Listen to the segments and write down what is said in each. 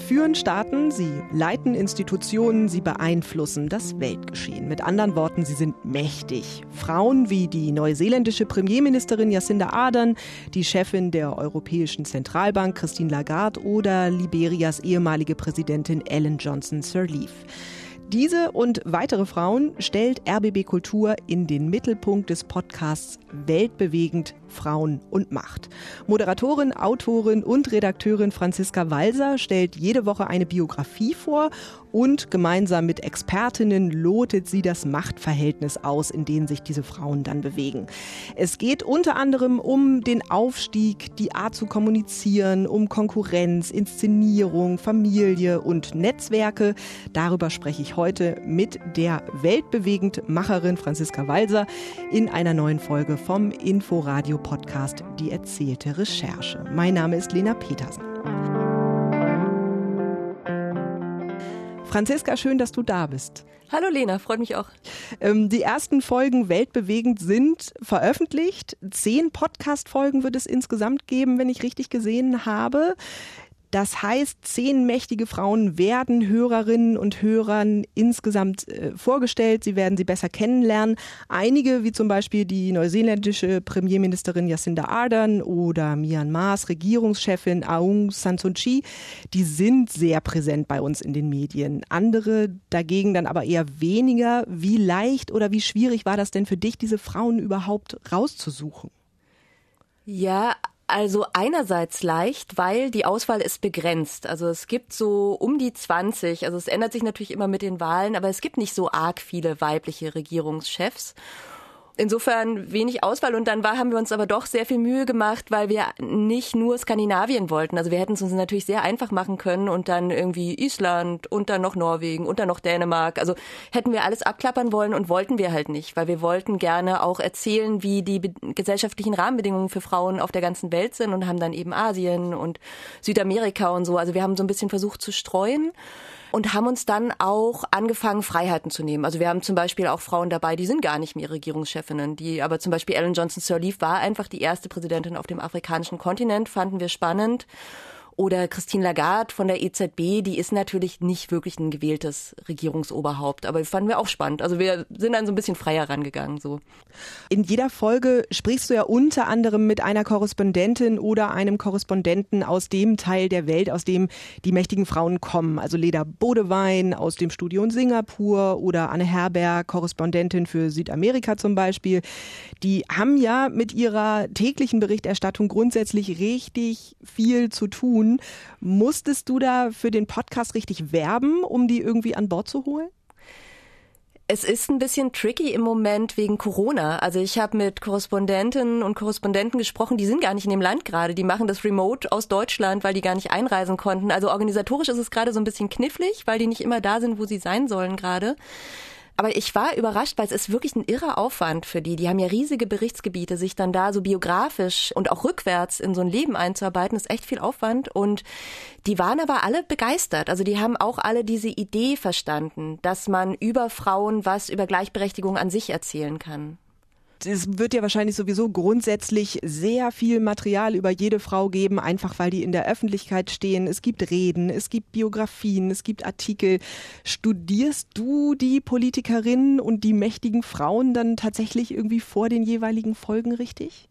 führen Staaten, sie leiten Institutionen, sie beeinflussen das Weltgeschehen. Mit anderen Worten, sie sind mächtig. Frauen wie die neuseeländische Premierministerin Jacinda Ardern, die Chefin der Europäischen Zentralbank Christine Lagarde oder Liberias ehemalige Präsidentin Ellen Johnson Sirleaf. Diese und weitere Frauen stellt RBB Kultur in den Mittelpunkt des Podcasts Weltbewegend Frauen und Macht. Moderatorin, Autorin und Redakteurin Franziska Walser stellt jede Woche eine Biografie vor und gemeinsam mit Expertinnen lotet sie das Machtverhältnis aus, in dem sich diese Frauen dann bewegen. Es geht unter anderem um den Aufstieg, die Art zu kommunizieren, um Konkurrenz, Inszenierung, Familie und Netzwerke. Darüber spreche ich heute mit der weltbewegend Macherin Franziska Walser in einer neuen Folge vom Inforadio Podcast Die erzählte Recherche. Mein Name ist Lena Petersen. Franziska, schön, dass du da bist. Hallo Lena, freut mich auch. Ähm, die ersten Folgen weltbewegend sind veröffentlicht. Zehn Podcast-Folgen wird es insgesamt geben, wenn ich richtig gesehen habe. Das heißt, zehn mächtige Frauen werden Hörerinnen und Hörern insgesamt äh, vorgestellt. Sie werden sie besser kennenlernen. Einige, wie zum Beispiel die neuseeländische Premierministerin Jacinda Ardern oder Myanmars Regierungschefin Aung San Suu Kyi, die sind sehr präsent bei uns in den Medien. Andere dagegen dann aber eher weniger. Wie leicht oder wie schwierig war das denn für dich, diese Frauen überhaupt rauszusuchen? Ja, also einerseits leicht, weil die Auswahl ist begrenzt. Also es gibt so um die 20, also es ändert sich natürlich immer mit den Wahlen, aber es gibt nicht so arg viele weibliche Regierungschefs insofern wenig Auswahl. Und dann war, haben wir uns aber doch sehr viel Mühe gemacht, weil wir nicht nur Skandinavien wollten. Also wir hätten es uns natürlich sehr einfach machen können und dann irgendwie Island und dann noch Norwegen und dann noch Dänemark. Also hätten wir alles abklappern wollen und wollten wir halt nicht, weil wir wollten gerne auch erzählen, wie die gesellschaftlichen Rahmenbedingungen für Frauen auf der ganzen Welt sind und haben dann eben Asien und Südamerika und so. Also wir haben so ein bisschen versucht zu streuen und haben uns dann auch angefangen, Freiheiten zu nehmen. Also wir haben zum Beispiel auch Frauen dabei, die sind gar nicht mehr Regierungschefinnen, die aber zum Beispiel Ellen Johnson Sirleaf war einfach die erste Präsidentin auf dem afrikanischen Kontinent, fanden wir spannend. Oder Christine Lagarde von der EZB, die ist natürlich nicht wirklich ein gewähltes Regierungsoberhaupt, aber fanden wir auch spannend. Also wir sind dann so ein bisschen freier rangegangen. So. In jeder Folge sprichst du ja unter anderem mit einer Korrespondentin oder einem Korrespondenten aus dem Teil der Welt, aus dem die mächtigen Frauen kommen. Also Leda Bodewein aus dem Studio in Singapur oder Anne Herberg, Korrespondentin für Südamerika zum Beispiel. Die haben ja mit ihrer täglichen Berichterstattung grundsätzlich richtig viel zu tun. Musstest du da für den Podcast richtig werben, um die irgendwie an Bord zu holen? Es ist ein bisschen tricky im Moment wegen Corona. Also ich habe mit Korrespondentinnen und Korrespondenten gesprochen, die sind gar nicht in dem Land gerade. Die machen das remote aus Deutschland, weil die gar nicht einreisen konnten. Also organisatorisch ist es gerade so ein bisschen knifflig, weil die nicht immer da sind, wo sie sein sollen gerade. Aber ich war überrascht, weil es ist wirklich ein irrer Aufwand für die. Die haben ja riesige Berichtsgebiete, sich dann da so biografisch und auch rückwärts in so ein Leben einzuarbeiten, ist echt viel Aufwand. Und die waren aber alle begeistert. Also die haben auch alle diese Idee verstanden, dass man über Frauen was über Gleichberechtigung an sich erzählen kann es wird ja wahrscheinlich sowieso grundsätzlich sehr viel Material über jede Frau geben, einfach weil die in der Öffentlichkeit stehen. Es gibt Reden, es gibt Biografien, es gibt Artikel. Studierst du die Politikerinnen und die mächtigen Frauen dann tatsächlich irgendwie vor den jeweiligen Folgen richtig?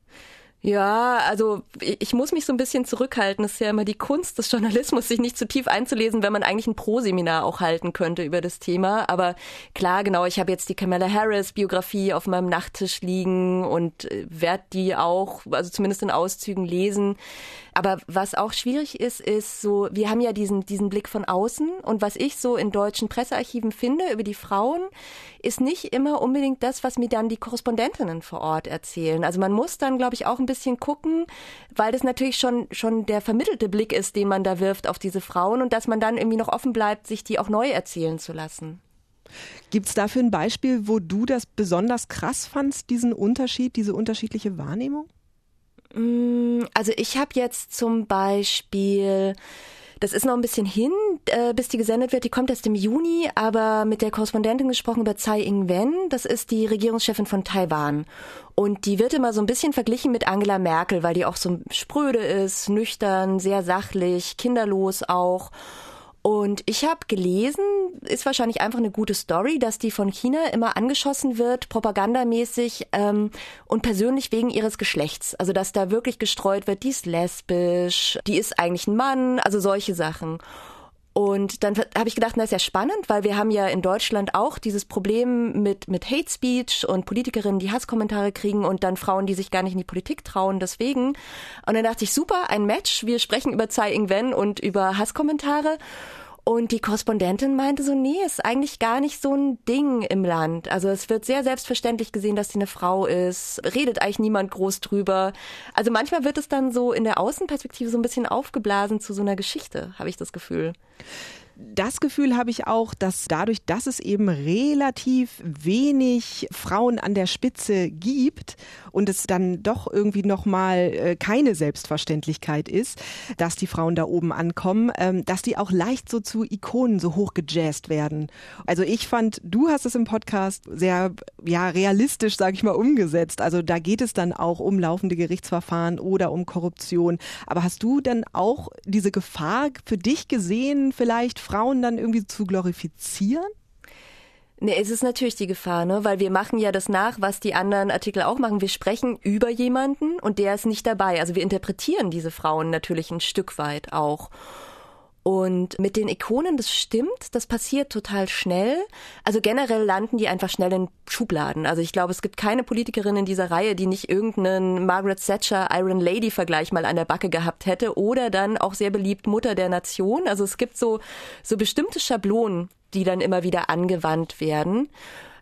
Ja, also ich muss mich so ein bisschen zurückhalten. Es ist ja immer die Kunst des Journalismus, sich nicht zu tief einzulesen, wenn man eigentlich ein Pro-Seminar auch halten könnte über das Thema. Aber klar, genau, ich habe jetzt die Kamala Harris Biografie auf meinem Nachttisch liegen und äh, werde die auch, also zumindest in Auszügen lesen. Aber was auch schwierig ist, ist so, wir haben ja diesen, diesen Blick von außen und was ich so in deutschen Pressearchiven finde über die Frauen, ist nicht immer unbedingt das, was mir dann die Korrespondentinnen vor Ort erzählen. Also man muss dann, glaube ich, auch ein bisschen gucken, weil das natürlich schon, schon der vermittelte Blick ist, den man da wirft auf diese Frauen und dass man dann irgendwie noch offen bleibt, sich die auch neu erzählen zu lassen. Gibt es dafür ein Beispiel, wo du das besonders krass fandst, diesen Unterschied, diese unterschiedliche Wahrnehmung? Mm, also ich habe jetzt zum Beispiel das ist noch ein bisschen hin, äh, bis die gesendet wird. Die kommt erst im Juni, aber mit der Korrespondentin gesprochen über Tsai Ing-wen. Das ist die Regierungschefin von Taiwan. Und die wird immer so ein bisschen verglichen mit Angela Merkel, weil die auch so spröde ist, nüchtern, sehr sachlich, kinderlos auch. Und ich habe gelesen, ist wahrscheinlich einfach eine gute Story, dass die von China immer angeschossen wird, propagandamäßig ähm, und persönlich wegen ihres Geschlechts. Also dass da wirklich gestreut wird, die ist lesbisch, die ist eigentlich ein Mann, also solche Sachen. Und dann habe ich gedacht, das ist ja spannend, weil wir haben ja in Deutschland auch dieses Problem mit, mit Hate Speech und Politikerinnen, die Hasskommentare kriegen und dann Frauen, die sich gar nicht in die Politik trauen, deswegen. Und dann dachte ich, super, ein Match. Wir sprechen über Tsai Ing-wen und über Hasskommentare. Und die Korrespondentin meinte so, nee, ist eigentlich gar nicht so ein Ding im Land. Also es wird sehr selbstverständlich gesehen, dass sie eine Frau ist. Redet eigentlich niemand groß drüber. Also manchmal wird es dann so in der Außenperspektive so ein bisschen aufgeblasen zu so einer Geschichte, habe ich das Gefühl das Gefühl habe ich auch, dass dadurch, dass es eben relativ wenig Frauen an der Spitze gibt und es dann doch irgendwie nochmal äh, keine Selbstverständlichkeit ist, dass die Frauen da oben ankommen, ähm, dass die auch leicht so zu Ikonen so hoch gejazzt werden. Also ich fand, du hast es im Podcast sehr ja realistisch, sage ich mal, umgesetzt. Also da geht es dann auch um laufende Gerichtsverfahren oder um Korruption. Aber hast du dann auch diese Gefahr für dich gesehen, vielleicht Frauen dann irgendwie zu glorifizieren? Nee, es ist natürlich die Gefahr, ne? Weil wir machen ja das nach, was die anderen Artikel auch machen. Wir sprechen über jemanden und der ist nicht dabei. Also wir interpretieren diese Frauen natürlich ein Stück weit auch. Und mit den Ikonen, das stimmt, das passiert total schnell. Also generell landen die einfach schnell in Schubladen. Also ich glaube, es gibt keine Politikerin in dieser Reihe, die nicht irgendeinen Margaret Thatcher Iron Lady Vergleich mal an der Backe gehabt hätte oder dann auch sehr beliebt Mutter der Nation. Also es gibt so, so bestimmte Schablonen, die dann immer wieder angewandt werden.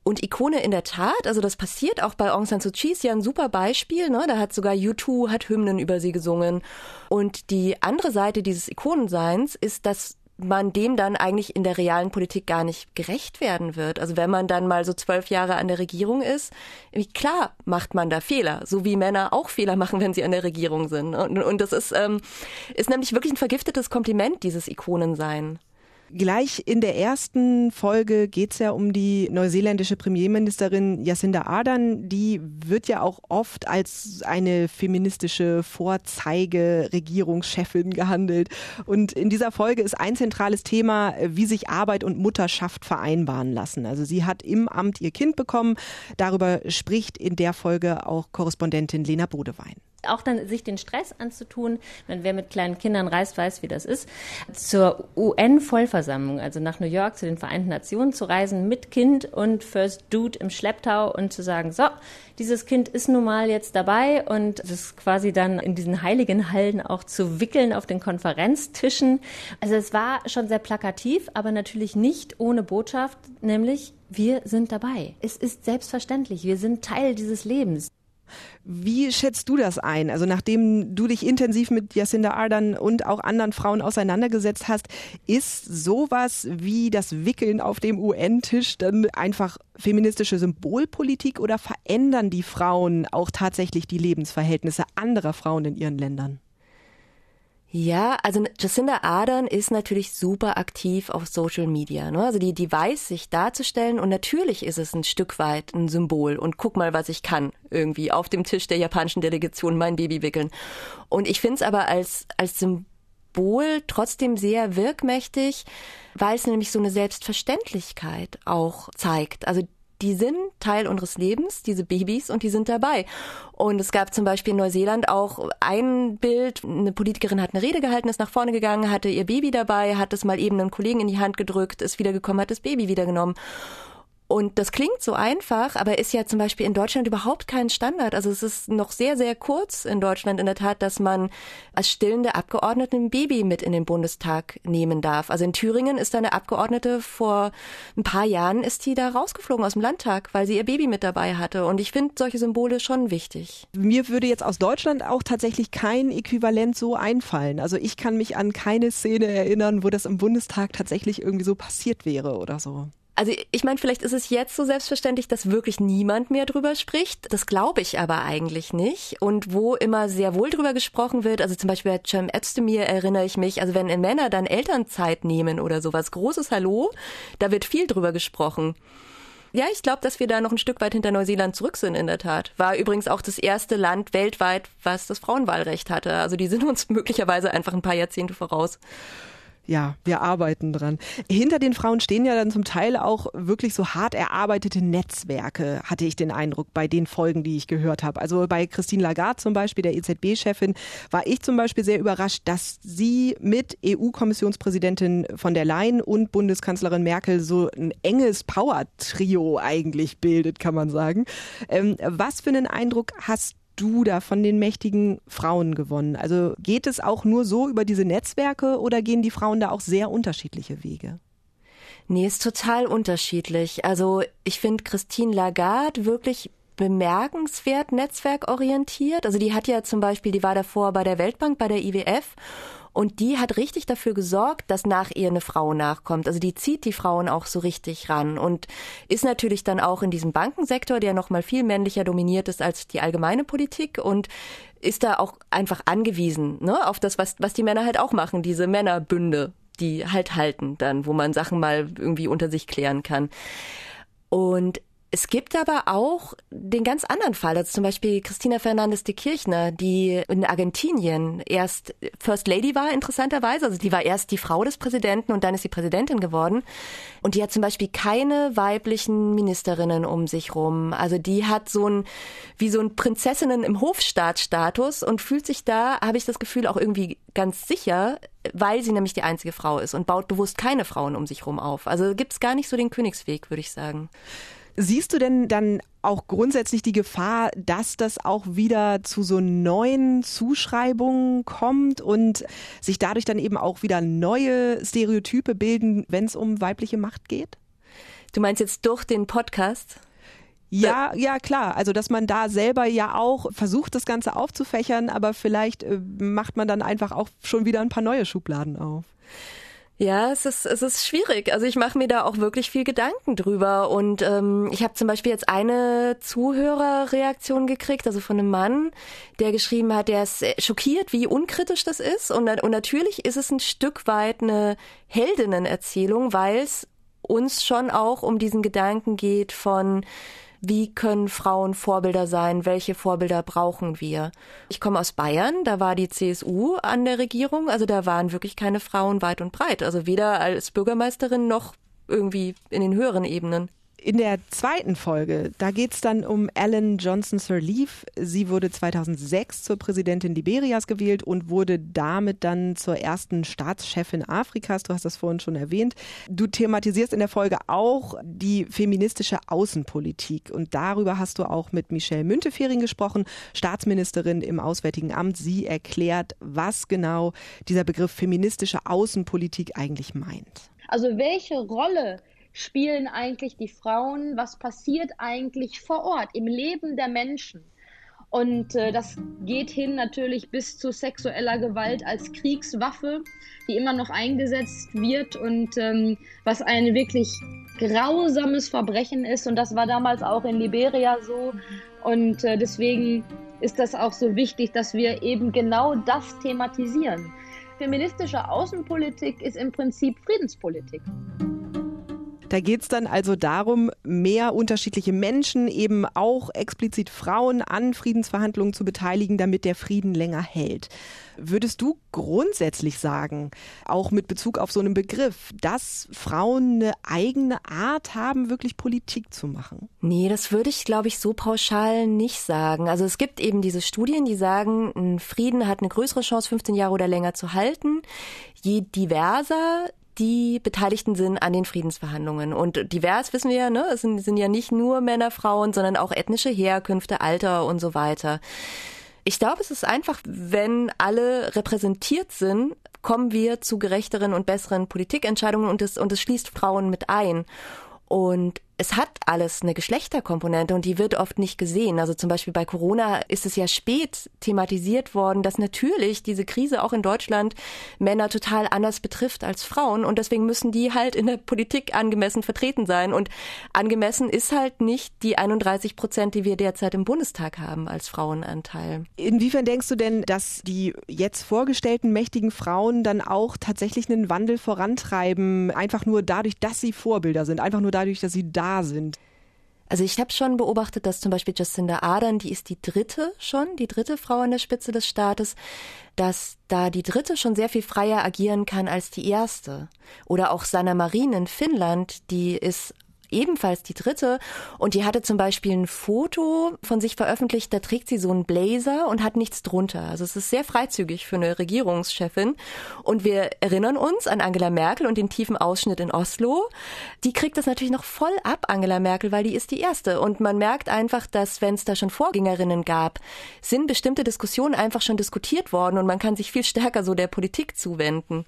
Und Ikone in der Tat, also das passiert auch bei Aung San Suu Kyi, ist ja ein super Beispiel. Ne? Da hat sogar U2 hat Hymnen über sie gesungen. Und die andere Seite dieses Ikonenseins ist, dass man dem dann eigentlich in der realen Politik gar nicht gerecht werden wird. Also wenn man dann mal so zwölf Jahre an der Regierung ist, klar macht man da Fehler, so wie Männer auch Fehler machen, wenn sie an der Regierung sind. Und, und das ist, ähm, ist nämlich wirklich ein vergiftetes Kompliment, dieses Ikonensein. Gleich in der ersten Folge geht es ja um die neuseeländische Premierministerin Jacinda Ardern. Die wird ja auch oft als eine feministische Vorzeige-Regierungschefin gehandelt. Und in dieser Folge ist ein zentrales Thema, wie sich Arbeit und Mutterschaft vereinbaren lassen. Also sie hat im Amt ihr Kind bekommen. Darüber spricht in der Folge auch Korrespondentin Lena Bodewein auch dann sich den Stress anzutun, wenn wer mit kleinen Kindern reist, weiß, wie das ist, zur UN-Vollversammlung, also nach New York zu den Vereinten Nationen zu reisen mit Kind und First Dude im Schlepptau und zu sagen, so, dieses Kind ist nun mal jetzt dabei und das quasi dann in diesen heiligen Hallen auch zu wickeln auf den Konferenztischen. Also es war schon sehr plakativ, aber natürlich nicht ohne Botschaft, nämlich wir sind dabei. Es ist selbstverständlich, wir sind Teil dieses Lebens. Wie schätzt du das ein? Also nachdem du dich intensiv mit Jacinda Ardern und auch anderen Frauen auseinandergesetzt hast, ist sowas wie das Wickeln auf dem UN-Tisch dann einfach feministische Symbolpolitik oder verändern die Frauen auch tatsächlich die Lebensverhältnisse anderer Frauen in ihren Ländern? Ja, also Jacinda Ardern ist natürlich super aktiv auf Social Media. Ne? Also die, die weiß, sich darzustellen und natürlich ist es ein Stück weit ein Symbol und guck mal, was ich kann irgendwie auf dem Tisch der japanischen Delegation mein Baby wickeln. Und ich finde es aber als, als Symbol trotzdem sehr wirkmächtig, weil es nämlich so eine Selbstverständlichkeit auch zeigt. Also die sind Teil unseres Lebens, diese Babys, und die sind dabei. Und es gab zum Beispiel in Neuseeland auch ein Bild, eine Politikerin hat eine Rede gehalten, ist nach vorne gegangen, hatte ihr Baby dabei, hat es mal eben einem Kollegen in die Hand gedrückt, ist wiedergekommen, hat das Baby wiedergenommen. Und das klingt so einfach, aber ist ja zum Beispiel in Deutschland überhaupt kein Standard. Also es ist noch sehr, sehr kurz in Deutschland in der Tat, dass man als stillende Abgeordnete ein Baby mit in den Bundestag nehmen darf. Also in Thüringen ist eine Abgeordnete vor ein paar Jahren ist die da rausgeflogen aus dem Landtag, weil sie ihr Baby mit dabei hatte. Und ich finde solche Symbole schon wichtig. Mir würde jetzt aus Deutschland auch tatsächlich kein Äquivalent so einfallen. Also ich kann mich an keine Szene erinnern, wo das im Bundestag tatsächlich irgendwie so passiert wäre oder so. Also ich meine, vielleicht ist es jetzt so selbstverständlich, dass wirklich niemand mehr drüber spricht. Das glaube ich aber eigentlich nicht. Und wo immer sehr wohl drüber gesprochen wird, also zum Beispiel bei Cem Özdemir erinnere ich mich, also wenn Männer dann Elternzeit nehmen oder sowas, großes Hallo, da wird viel drüber gesprochen. Ja, ich glaube, dass wir da noch ein Stück weit hinter Neuseeland zurück sind, in der Tat. War übrigens auch das erste Land weltweit, was das Frauenwahlrecht hatte. Also die sind uns möglicherweise einfach ein paar Jahrzehnte voraus. Ja, wir arbeiten dran. Hinter den Frauen stehen ja dann zum Teil auch wirklich so hart erarbeitete Netzwerke, hatte ich den Eindruck, bei den Folgen, die ich gehört habe. Also bei Christine Lagarde zum Beispiel, der EZB-Chefin, war ich zum Beispiel sehr überrascht, dass sie mit EU-Kommissionspräsidentin von der Leyen und Bundeskanzlerin Merkel so ein enges Power-Trio eigentlich bildet, kann man sagen. Ähm, was für einen Eindruck hast du da von den mächtigen Frauen gewonnen? Also geht es auch nur so über diese Netzwerke oder gehen die Frauen da auch sehr unterschiedliche Wege? Nee, ist total unterschiedlich. Also ich finde Christine Lagarde wirklich bemerkenswert netzwerkorientiert. Also die hat ja zum Beispiel, die war davor bei der Weltbank, bei der IWF und die hat richtig dafür gesorgt, dass nach ihr eine Frau nachkommt. Also die zieht die Frauen auch so richtig ran und ist natürlich dann auch in diesem Bankensektor, der noch mal viel männlicher dominiert ist als die allgemeine Politik und ist da auch einfach angewiesen ne, auf das, was, was die Männer halt auch machen, diese Männerbünde, die halt halten dann, wo man Sachen mal irgendwie unter sich klären kann. Und es gibt aber auch den ganz anderen Fall, also zum Beispiel Christina Fernandes de Kirchner, die in Argentinien erst First Lady war, interessanterweise. Also die war erst die Frau des Präsidenten und dann ist sie Präsidentin geworden. Und die hat zum Beispiel keine weiblichen Ministerinnen um sich rum. Also die hat so ein, wie so ein Prinzessinnen im Hofstaatstatus und fühlt sich da, habe ich das Gefühl, auch irgendwie ganz sicher, weil sie nämlich die einzige Frau ist und baut bewusst keine Frauen um sich rum auf. Also gibt es gar nicht so den Königsweg, würde ich sagen. Siehst du denn dann auch grundsätzlich die Gefahr, dass das auch wieder zu so neuen Zuschreibungen kommt und sich dadurch dann eben auch wieder neue Stereotype bilden, wenn es um weibliche Macht geht? Du meinst jetzt durch den Podcast? Ja, ja, klar. Also, dass man da selber ja auch versucht, das Ganze aufzufächern, aber vielleicht äh, macht man dann einfach auch schon wieder ein paar neue Schubladen auf. Ja, es ist, es ist schwierig. Also ich mache mir da auch wirklich viel Gedanken drüber. Und ähm, ich habe zum Beispiel jetzt eine Zuhörerreaktion gekriegt, also von einem Mann, der geschrieben hat, der ist schockiert, wie unkritisch das ist. Und, und natürlich ist es ein Stück weit eine Heldinnen-Erzählung, weil es uns schon auch um diesen Gedanken geht von wie können Frauen Vorbilder sein, welche Vorbilder brauchen wir. Ich komme aus Bayern, da war die CSU an der Regierung, also da waren wirklich keine Frauen weit und breit, also weder als Bürgermeisterin noch irgendwie in den höheren Ebenen. In der zweiten Folge, da geht es dann um Ellen Johnson Sirleaf. Sie wurde 2006 zur Präsidentin Liberias gewählt und wurde damit dann zur ersten Staatschefin Afrikas. Du hast das vorhin schon erwähnt. Du thematisierst in der Folge auch die feministische Außenpolitik und darüber hast du auch mit Michelle Müntefering gesprochen, Staatsministerin im Auswärtigen Amt. Sie erklärt, was genau dieser Begriff feministische Außenpolitik eigentlich meint. Also welche Rolle spielen eigentlich die Frauen? Was passiert eigentlich vor Ort im Leben der Menschen? Und äh, das geht hin natürlich bis zu sexueller Gewalt als Kriegswaffe, die immer noch eingesetzt wird und ähm, was ein wirklich grausames Verbrechen ist. Und das war damals auch in Liberia so. Und äh, deswegen ist das auch so wichtig, dass wir eben genau das thematisieren. Feministische Außenpolitik ist im Prinzip Friedenspolitik. Da geht es dann also darum, mehr unterschiedliche Menschen, eben auch explizit Frauen an Friedensverhandlungen zu beteiligen, damit der Frieden länger hält. Würdest du grundsätzlich sagen, auch mit Bezug auf so einen Begriff, dass Frauen eine eigene Art haben, wirklich Politik zu machen? Nee, das würde ich, glaube ich, so pauschal nicht sagen. Also es gibt eben diese Studien, die sagen, ein Frieden hat eine größere Chance, 15 Jahre oder länger zu halten. Je diverser die Beteiligten sind an den Friedensverhandlungen. Und divers wissen wir ja, ne? Es sind, sind ja nicht nur Männer, Frauen, sondern auch ethnische Herkünfte, Alter und so weiter. Ich glaube, es ist einfach, wenn alle repräsentiert sind, kommen wir zu gerechteren und besseren Politikentscheidungen und es, und es schließt Frauen mit ein. Und es hat alles eine Geschlechterkomponente und die wird oft nicht gesehen. Also zum Beispiel bei Corona ist es ja spät thematisiert worden, dass natürlich diese Krise auch in Deutschland Männer total anders betrifft als Frauen und deswegen müssen die halt in der Politik angemessen vertreten sein. Und angemessen ist halt nicht die 31 Prozent, die wir derzeit im Bundestag haben als Frauenanteil. Inwiefern denkst du denn, dass die jetzt vorgestellten mächtigen Frauen dann auch tatsächlich einen Wandel vorantreiben, einfach nur dadurch, dass sie Vorbilder sind, einfach nur dadurch, dass sie da sind. Also ich habe schon beobachtet, dass zum Beispiel Jacinda Ardern, die ist die dritte schon, die dritte Frau an der Spitze des Staates, dass da die dritte schon sehr viel freier agieren kann als die erste. Oder auch Sanna Marin in Finnland, die ist ebenfalls die dritte. Und die hatte zum Beispiel ein Foto von sich veröffentlicht, da trägt sie so einen Blazer und hat nichts drunter. Also es ist sehr freizügig für eine Regierungschefin. Und wir erinnern uns an Angela Merkel und den tiefen Ausschnitt in Oslo. Die kriegt das natürlich noch voll ab, Angela Merkel, weil die ist die erste. Und man merkt einfach, dass wenn es da schon Vorgängerinnen gab, sind bestimmte Diskussionen einfach schon diskutiert worden und man kann sich viel stärker so der Politik zuwenden.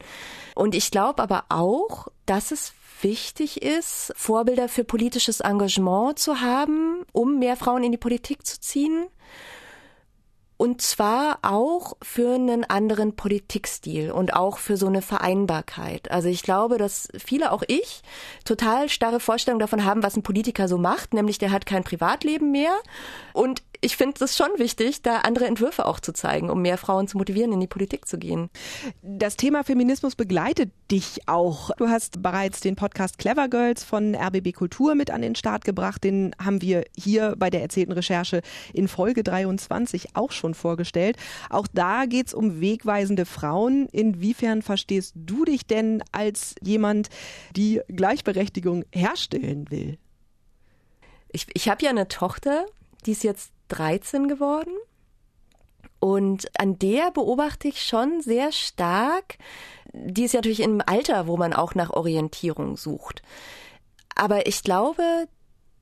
Und ich glaube aber auch, dass es wichtig ist, Vorbilder für politisches Engagement zu haben, um mehr Frauen in die Politik zu ziehen. Und zwar auch für einen anderen Politikstil und auch für so eine Vereinbarkeit. Also ich glaube, dass viele, auch ich, total starre Vorstellungen davon haben, was ein Politiker so macht, nämlich der hat kein Privatleben mehr und ich finde es schon wichtig, da andere Entwürfe auch zu zeigen, um mehr Frauen zu motivieren, in die Politik zu gehen. Das Thema Feminismus begleitet dich auch. Du hast bereits den Podcast Clever Girls von RBB Kultur mit an den Start gebracht. Den haben wir hier bei der erzählten Recherche in Folge 23 auch schon vorgestellt. Auch da geht es um wegweisende Frauen. Inwiefern verstehst du dich denn als jemand, die Gleichberechtigung herstellen will? Ich, ich habe ja eine Tochter, die ist jetzt 13 geworden. Und an der beobachte ich schon sehr stark, die ist ja natürlich im Alter, wo man auch nach Orientierung sucht. Aber ich glaube,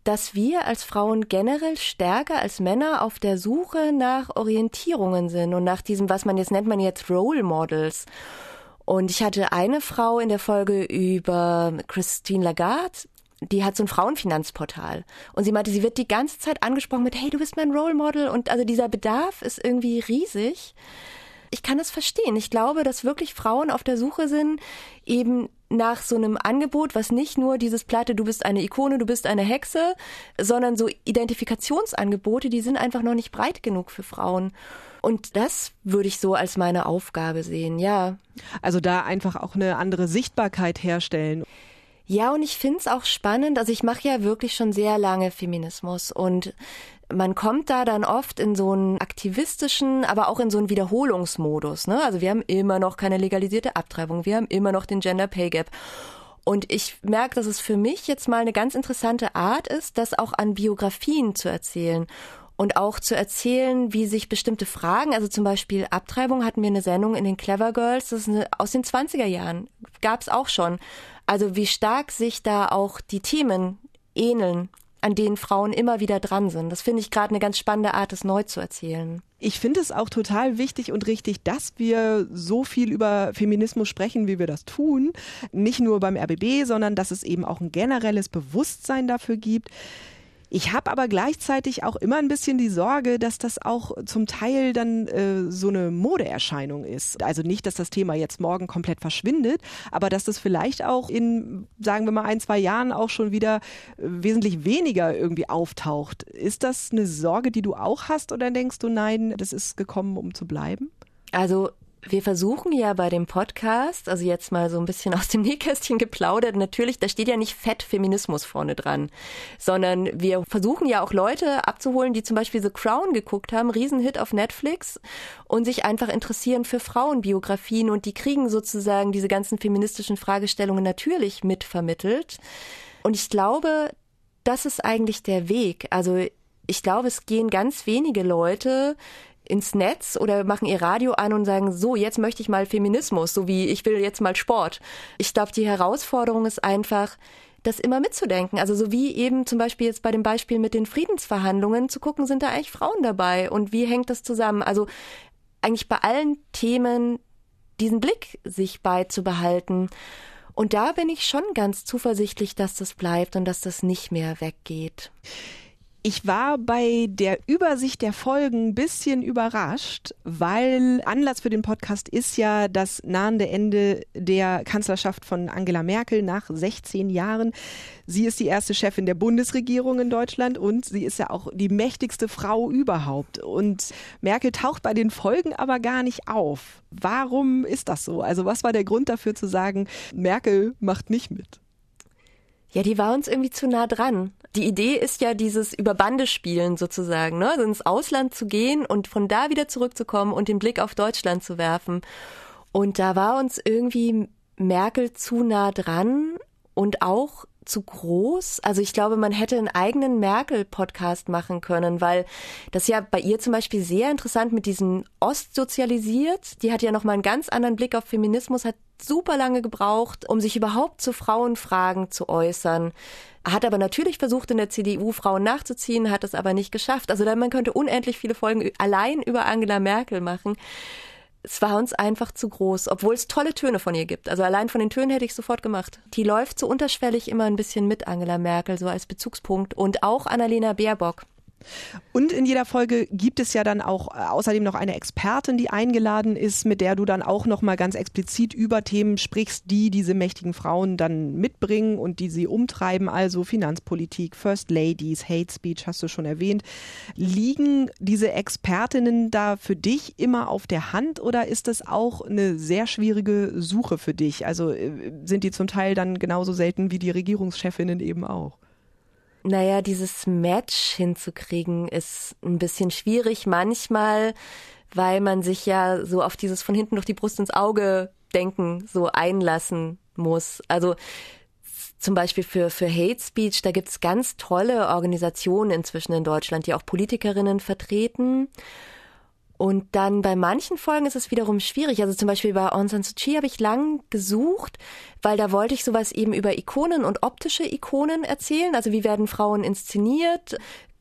dass wir als Frauen generell stärker als Männer auf der Suche nach Orientierungen sind und nach diesem, was man jetzt nennt man jetzt Role Models. Und ich hatte eine Frau in der Folge über Christine Lagarde, die hat so ein Frauenfinanzportal. Und sie meinte, sie wird die ganze Zeit angesprochen mit, hey, du bist mein Role Model. Und also dieser Bedarf ist irgendwie riesig. Ich kann es verstehen. Ich glaube, dass wirklich Frauen auf der Suche sind, eben nach so einem Angebot, was nicht nur dieses Platte, du bist eine Ikone, du bist eine Hexe, sondern so Identifikationsangebote, die sind einfach noch nicht breit genug für Frauen. Und das würde ich so als meine Aufgabe sehen, ja. Also da einfach auch eine andere Sichtbarkeit herstellen. Ja, und ich finde es auch spannend. Also ich mache ja wirklich schon sehr lange Feminismus und man kommt da dann oft in so einen aktivistischen, aber auch in so einen Wiederholungsmodus. Ne? Also wir haben immer noch keine legalisierte Abtreibung, wir haben immer noch den Gender Pay Gap. Und ich merke, dass es für mich jetzt mal eine ganz interessante Art ist, das auch an Biografien zu erzählen und auch zu erzählen, wie sich bestimmte Fragen, also zum Beispiel Abtreibung hatten wir eine Sendung in den Clever Girls, das ist eine, aus den 20er Jahren, gab es auch schon. Also wie stark sich da auch die Themen ähneln, an denen Frauen immer wieder dran sind. Das finde ich gerade eine ganz spannende Art, es neu zu erzählen. Ich finde es auch total wichtig und richtig, dass wir so viel über Feminismus sprechen, wie wir das tun. Nicht nur beim RBB, sondern dass es eben auch ein generelles Bewusstsein dafür gibt. Ich habe aber gleichzeitig auch immer ein bisschen die Sorge, dass das auch zum Teil dann äh, so eine Modeerscheinung ist. Also nicht, dass das Thema jetzt morgen komplett verschwindet, aber dass das vielleicht auch in, sagen wir mal, ein, zwei Jahren auch schon wieder äh, wesentlich weniger irgendwie auftaucht. Ist das eine Sorge, die du auch hast oder denkst du, nein, das ist gekommen, um zu bleiben? Also wir versuchen ja bei dem Podcast, also jetzt mal so ein bisschen aus dem Nähkästchen geplaudert, natürlich, da steht ja nicht fett Feminismus vorne dran, sondern wir versuchen ja auch Leute abzuholen, die zum Beispiel The Crown geguckt haben, Riesenhit auf Netflix und sich einfach interessieren für Frauenbiografien und die kriegen sozusagen diese ganzen feministischen Fragestellungen natürlich mitvermittelt. Und ich glaube, das ist eigentlich der Weg. Also ich glaube, es gehen ganz wenige Leute ins Netz oder machen ihr Radio an und sagen, so, jetzt möchte ich mal Feminismus, so wie ich will jetzt mal Sport. Ich glaube, die Herausforderung ist einfach, das immer mitzudenken. Also so wie eben zum Beispiel jetzt bei dem Beispiel mit den Friedensverhandlungen zu gucken, sind da eigentlich Frauen dabei und wie hängt das zusammen? Also eigentlich bei allen Themen diesen Blick sich beizubehalten. Und da bin ich schon ganz zuversichtlich, dass das bleibt und dass das nicht mehr weggeht. Ich war bei der Übersicht der Folgen ein bisschen überrascht, weil Anlass für den Podcast ist ja das nahende Ende der Kanzlerschaft von Angela Merkel nach 16 Jahren. Sie ist die erste Chefin der Bundesregierung in Deutschland und sie ist ja auch die mächtigste Frau überhaupt. Und Merkel taucht bei den Folgen aber gar nicht auf. Warum ist das so? Also was war der Grund dafür zu sagen, Merkel macht nicht mit? Ja, die war uns irgendwie zu nah dran die Idee ist ja dieses über Bande spielen sozusagen, ne? Ins Ausland zu gehen und von da wieder zurückzukommen und den Blick auf Deutschland zu werfen. Und da war uns irgendwie Merkel zu nah dran und auch zu groß. Also ich glaube, man hätte einen eigenen Merkel-Podcast machen können, weil das ja bei ihr zum Beispiel sehr interessant mit diesen Ostsozialisiert. Die hat ja nochmal einen ganz anderen Blick auf Feminismus, hat super lange gebraucht, um sich überhaupt zu Frauenfragen zu äußern. Hat aber natürlich versucht, in der CDU Frauen nachzuziehen, hat es aber nicht geschafft. Also man könnte unendlich viele Folgen allein über Angela Merkel machen es war uns einfach zu groß, obwohl es tolle Töne von ihr gibt. Also allein von den Tönen hätte ich sofort gemacht. Die läuft so unterschwellig immer ein bisschen mit Angela Merkel, so als Bezugspunkt. Und auch Annalena Baerbock. Und in jeder Folge gibt es ja dann auch äh, außerdem noch eine Expertin, die eingeladen ist, mit der du dann auch noch mal ganz explizit über Themen sprichst, die diese mächtigen Frauen dann mitbringen und die sie umtreiben, also Finanzpolitik, First Ladies, Hate Speech hast du schon erwähnt. Liegen diese Expertinnen da für dich immer auf der Hand oder ist das auch eine sehr schwierige Suche für dich? Also äh, sind die zum Teil dann genauso selten wie die Regierungschefinnen eben auch? Naja, dieses Match hinzukriegen ist ein bisschen schwierig manchmal, weil man sich ja so auf dieses von hinten durch die Brust ins Auge denken so einlassen muss. Also zum Beispiel für, für Hate Speech, da gibt's ganz tolle Organisationen inzwischen in Deutschland, die auch Politikerinnen vertreten. Und dann bei manchen Folgen ist es wiederum schwierig. Also zum Beispiel bei Aung San Suu Kyi habe ich lang gesucht, weil da wollte ich sowas eben über Ikonen und optische Ikonen erzählen. Also wie werden Frauen inszeniert?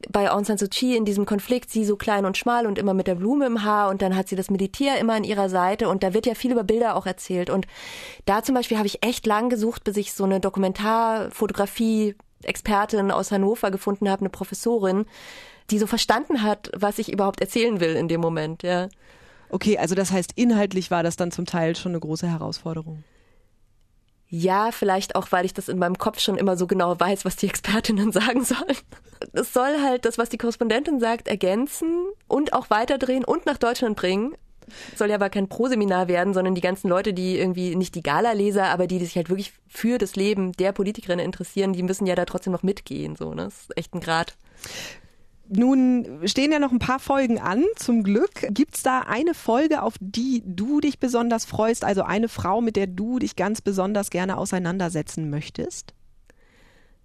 Bei Aung San Suu Kyi in diesem Konflikt, sie so klein und schmal und immer mit der Blume im Haar und dann hat sie das Militär immer an ihrer Seite und da wird ja viel über Bilder auch erzählt. Und da zum Beispiel habe ich echt lang gesucht, bis ich so eine Dokumentarfotografie Expertin aus Hannover gefunden habe, eine Professorin, die so verstanden hat, was ich überhaupt erzählen will in dem Moment, ja. Okay, also das heißt, inhaltlich war das dann zum Teil schon eine große Herausforderung. Ja, vielleicht auch, weil ich das in meinem Kopf schon immer so genau weiß, was die Expertinnen sagen sollen. Es soll halt das, was die Korrespondentin sagt, ergänzen und auch weiterdrehen und nach Deutschland bringen. Soll ja aber kein Proseminar werden, sondern die ganzen Leute, die irgendwie nicht die Gala-Leser, aber die, die sich halt wirklich für das Leben der Politikerinnen interessieren, die müssen ja da trotzdem noch mitgehen. So, ne? Das ist echt ein Grad. Nun stehen ja noch ein paar Folgen an, zum Glück. Gibt's da eine Folge, auf die du dich besonders freust, also eine Frau, mit der du dich ganz besonders gerne auseinandersetzen möchtest?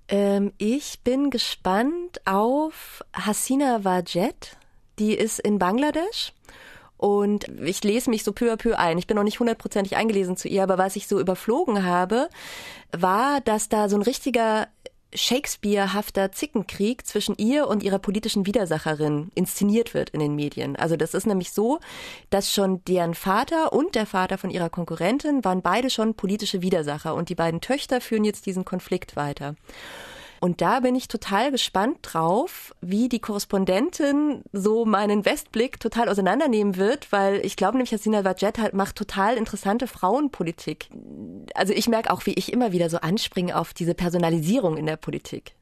Ähm, ich bin gespannt auf Hasina Wajet. Die ist in Bangladesch. Und ich lese mich so peu à peu ein. Ich bin noch nicht hundertprozentig eingelesen zu ihr, aber was ich so überflogen habe, war, dass da so ein richtiger Shakespeare-hafter Zickenkrieg zwischen ihr und ihrer politischen Widersacherin inszeniert wird in den Medien. Also das ist nämlich so, dass schon deren Vater und der Vater von ihrer Konkurrentin waren beide schon politische Widersacher und die beiden Töchter führen jetzt diesen Konflikt weiter. Und da bin ich total gespannt drauf, wie die Korrespondentin so meinen Westblick total auseinandernehmen wird, weil ich glaube nämlich, dass Sina Vajet halt macht total interessante Frauenpolitik. Also ich merke auch, wie ich immer wieder so anspringe auf diese Personalisierung in der Politik.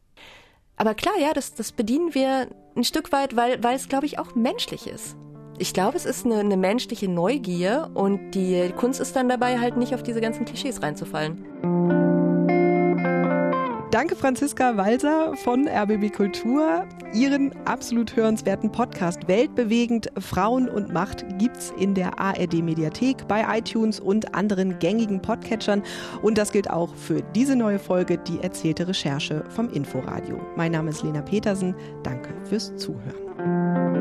Aber klar, ja, das, das bedienen wir ein Stück weit, weil, weil es, glaube ich, auch menschlich ist. Ich glaube, es ist eine, eine menschliche Neugier und die Kunst ist dann dabei, halt nicht auf diese ganzen Klischees reinzufallen. Danke Franziska Walser von RBB Kultur. Ihren absolut hörenswerten Podcast Weltbewegend Frauen und Macht gibt's in der ARD Mediathek, bei iTunes und anderen gängigen Podcatchern. Und das gilt auch für diese neue Folge, die erzählte Recherche vom Inforadio. Mein Name ist Lena Petersen. Danke fürs Zuhören.